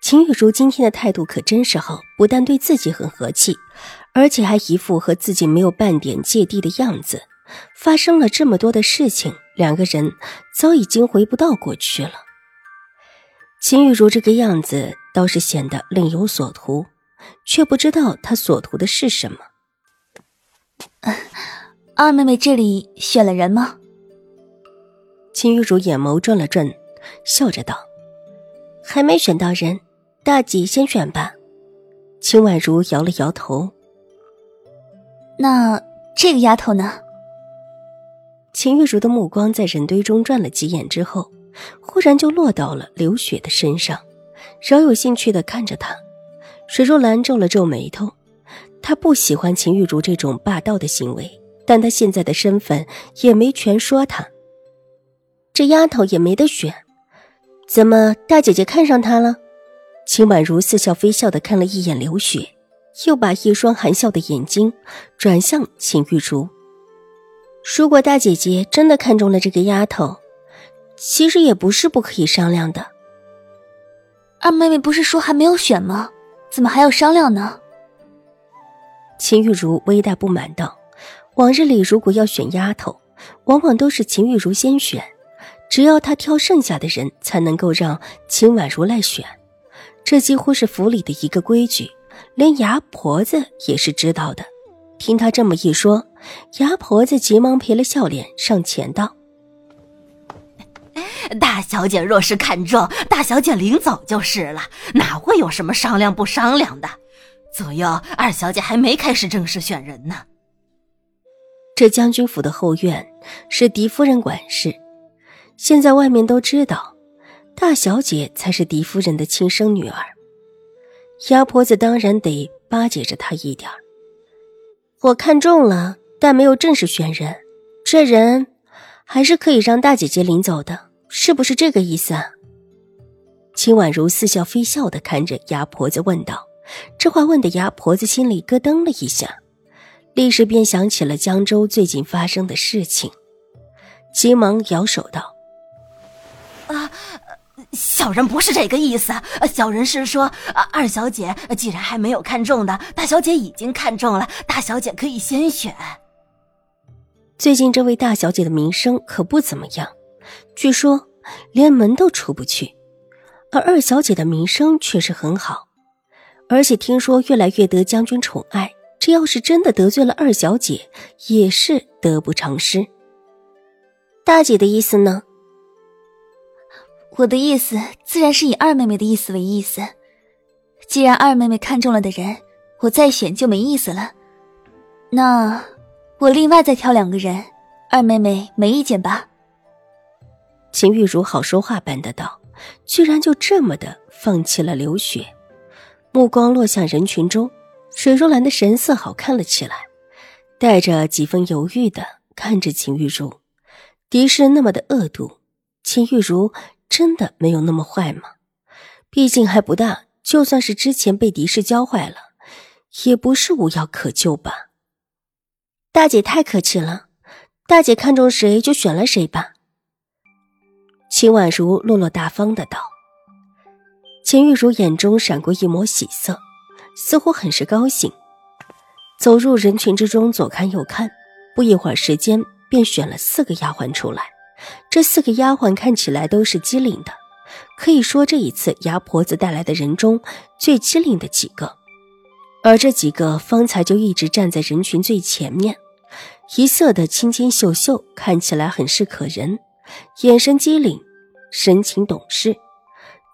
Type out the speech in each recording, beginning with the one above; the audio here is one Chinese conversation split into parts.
秦雨茹今天的态度可真是好，不但对自己很和气，而且还一副和自己没有半点芥蒂的样子。发生了这么多的事情，两个人早已经回不到过去了。秦雨茹这个样子倒是显得另有所图，却不知道她所图的是什么。二妹妹这里选了人吗？秦玉茹眼眸转了转，笑着道：“还没选到人。”大姐先选吧，秦婉如摇了摇头。那这个丫头呢？秦玉茹的目光在人堆中转了几眼之后，忽然就落到了刘雪的身上，饶有兴趣的看着她。水若兰皱了皱眉头，她不喜欢秦玉茹这种霸道的行为，但她现在的身份也没权说她。这丫头也没得选，怎么大姐姐看上她了？秦婉如似笑非笑的看了一眼刘雪，又把一双含笑的眼睛转向秦玉茹。如果大姐姐真的看中了这个丫头，其实也不是不可以商量的。二妹妹不是说还没有选吗？怎么还要商量呢？秦玉茹微带不满道：“往日里如果要选丫头，往往都是秦玉茹先选，只要她挑剩下的人，才能够让秦婉如来选。”这几乎是府里的一个规矩，连牙婆子也是知道的。听他这么一说，牙婆子急忙赔了笑脸，上前道：“大小姐若是看中，大小姐领走就是了，哪会有什么商量不商量的？左右，二小姐还没开始正式选人呢。这将军府的后院是狄夫人管事，现在外面都知道。”大小姐才是狄夫人的亲生女儿，丫婆子当然得巴结着她一点我看中了，但没有正式选人，这人还是可以让大姐姐领走的，是不是这个意思啊？秦婉如似笑非笑的看着鸭婆子问道。这话问的鸭婆子心里咯噔了一下，立时便想起了江州最近发生的事情，急忙摇手道：“啊。”小人不是这个意思，小人是说，二小姐既然还没有看中的，大小姐已经看中了，大小姐可以先选。最近这位大小姐的名声可不怎么样，据说连门都出不去，而二小姐的名声却是很好，而且听说越来越得将军宠爱。这要是真的得罪了二小姐，也是得不偿失。大姐的意思呢？我的意思自然是以二妹妹的意思为意思。既然二妹妹看中了的人，我再选就没意思了。那我另外再挑两个人，二妹妹没意见吧？秦玉茹好说话般的道，居然就这么的放弃了刘雪。目光落向人群中，水若兰的神色好看了起来，带着几分犹豫的看着秦玉茹。敌视那么的恶毒，秦玉茹。真的没有那么坏吗？毕竟还不大，就算是之前被敌视教坏了，也不是无药可救吧。大姐太客气了，大姐看中谁就选了谁吧。秦婉如落落大方的道。秦玉茹眼中闪过一抹喜色，似乎很是高兴，走入人群之中，左看右看，不一会儿时间便选了四个丫鬟出来。这四个丫鬟看起来都是机灵的，可以说这一次牙婆子带来的人中最机灵的几个。而这几个方才就一直站在人群最前面，一色的清清秀秀，看起来很是可人，眼神机灵，神情懂事。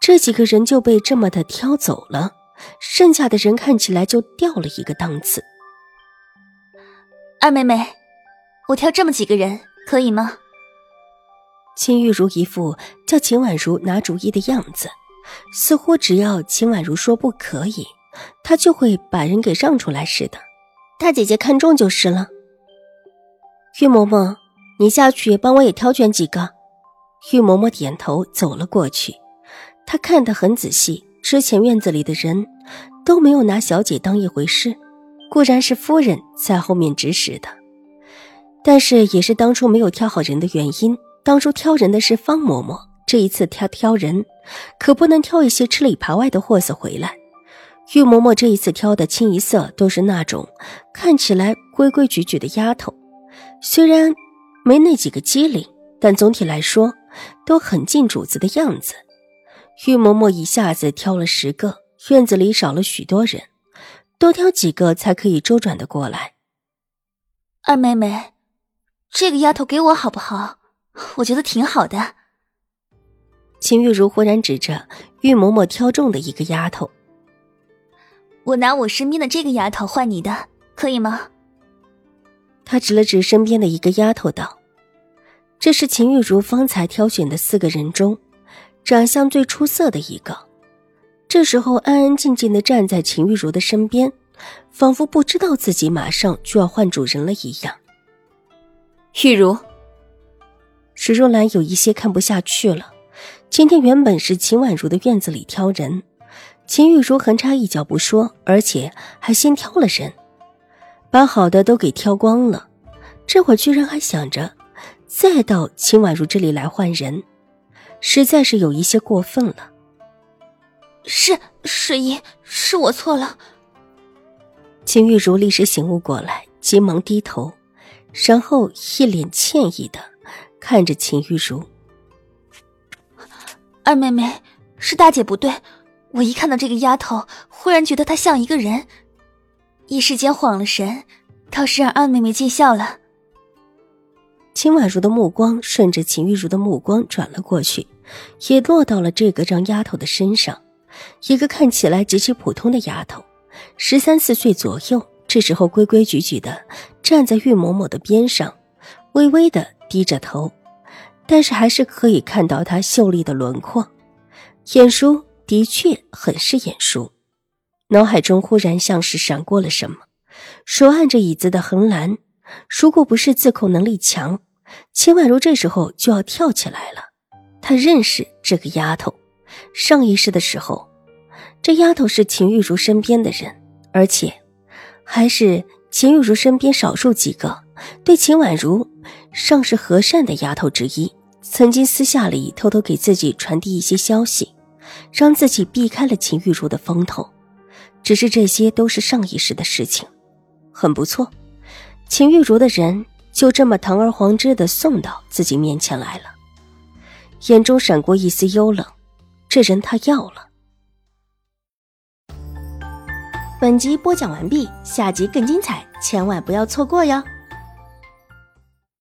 这几个人就被这么的挑走了，剩下的人看起来就掉了一个档次。二妹妹，我挑这么几个人可以吗？秦玉茹一副叫秦婉如拿主意的样子，似乎只要秦婉如说不可以，他就会把人给让出来似的。大姐姐看中就是了。玉嬷嬷，你下去帮我也挑选几个。玉嬷嬷点头走了过去，她看得很仔细。之前院子里的人都没有拿小姐当一回事，固然是夫人在后面指使的，但是也是当初没有挑好人的原因。当初挑人的是方嬷嬷，这一次挑挑人，可不能挑一些吃里扒外的货色回来。玉嬷嬷这一次挑的清一色都是那种看起来规规矩矩的丫头，虽然没那几个机灵，但总体来说都很尽主子的样子。玉嬷嬷一下子挑了十个，院子里少了许多人，多挑几个才可以周转的过来。二妹妹，这个丫头给我好不好？我觉得挺好的。秦玉茹忽然指着玉嬷嬷挑中的一个丫头：“我拿我身边的这个丫头换你的，可以吗？”她指了指身边的一个丫头道：“这是秦玉茹方才挑选的四个人中。”长相最出色的一个，这时候安安静静的站在秦玉茹的身边，仿佛不知道自己马上就要换主人了一样。玉茹，史若兰有一些看不下去了。今天原本是秦婉如的院子里挑人，秦玉茹横插一脚不说，而且还先挑了人，把好的都给挑光了，这会儿居然还想着再到秦婉如这里来换人。实在是有一些过分了。是十一，是我错了。秦玉茹立时醒悟过来，急忙低头，然后一脸歉意的看着秦玉茹：“二妹妹，是大姐不对。我一看到这个丫头，忽然觉得她像一个人，一时间晃了神，倒是让二妹妹见笑了。”秦婉如的目光顺着秦玉茹的目光转了过去，也落到了这个让丫头的身上。一个看起来极其普通的丫头，十三四岁左右，这时候规规矩矩的站在玉嬷嬷的边上，微微的低着头，但是还是可以看到她秀丽的轮廓，眼熟的确很是眼熟。脑海中忽然像是闪过了什么，手按着椅子的横栏，如果不是自控能力强。秦婉如这时候就要跳起来了，她认识这个丫头。上一世的时候，这丫头是秦玉茹身边的人，而且还是秦玉茹身边少数几个对秦婉如尚是和善的丫头之一。曾经私下里偷偷给自己传递一些消息，让自己避开了秦玉茹的风头。只是这些都是上一世的事情，很不错。秦玉茹的人。就这么堂而皇之的送到自己面前来了，眼中闪过一丝幽冷，这人他要了。本集播讲完毕，下集更精彩，千万不要错过哟。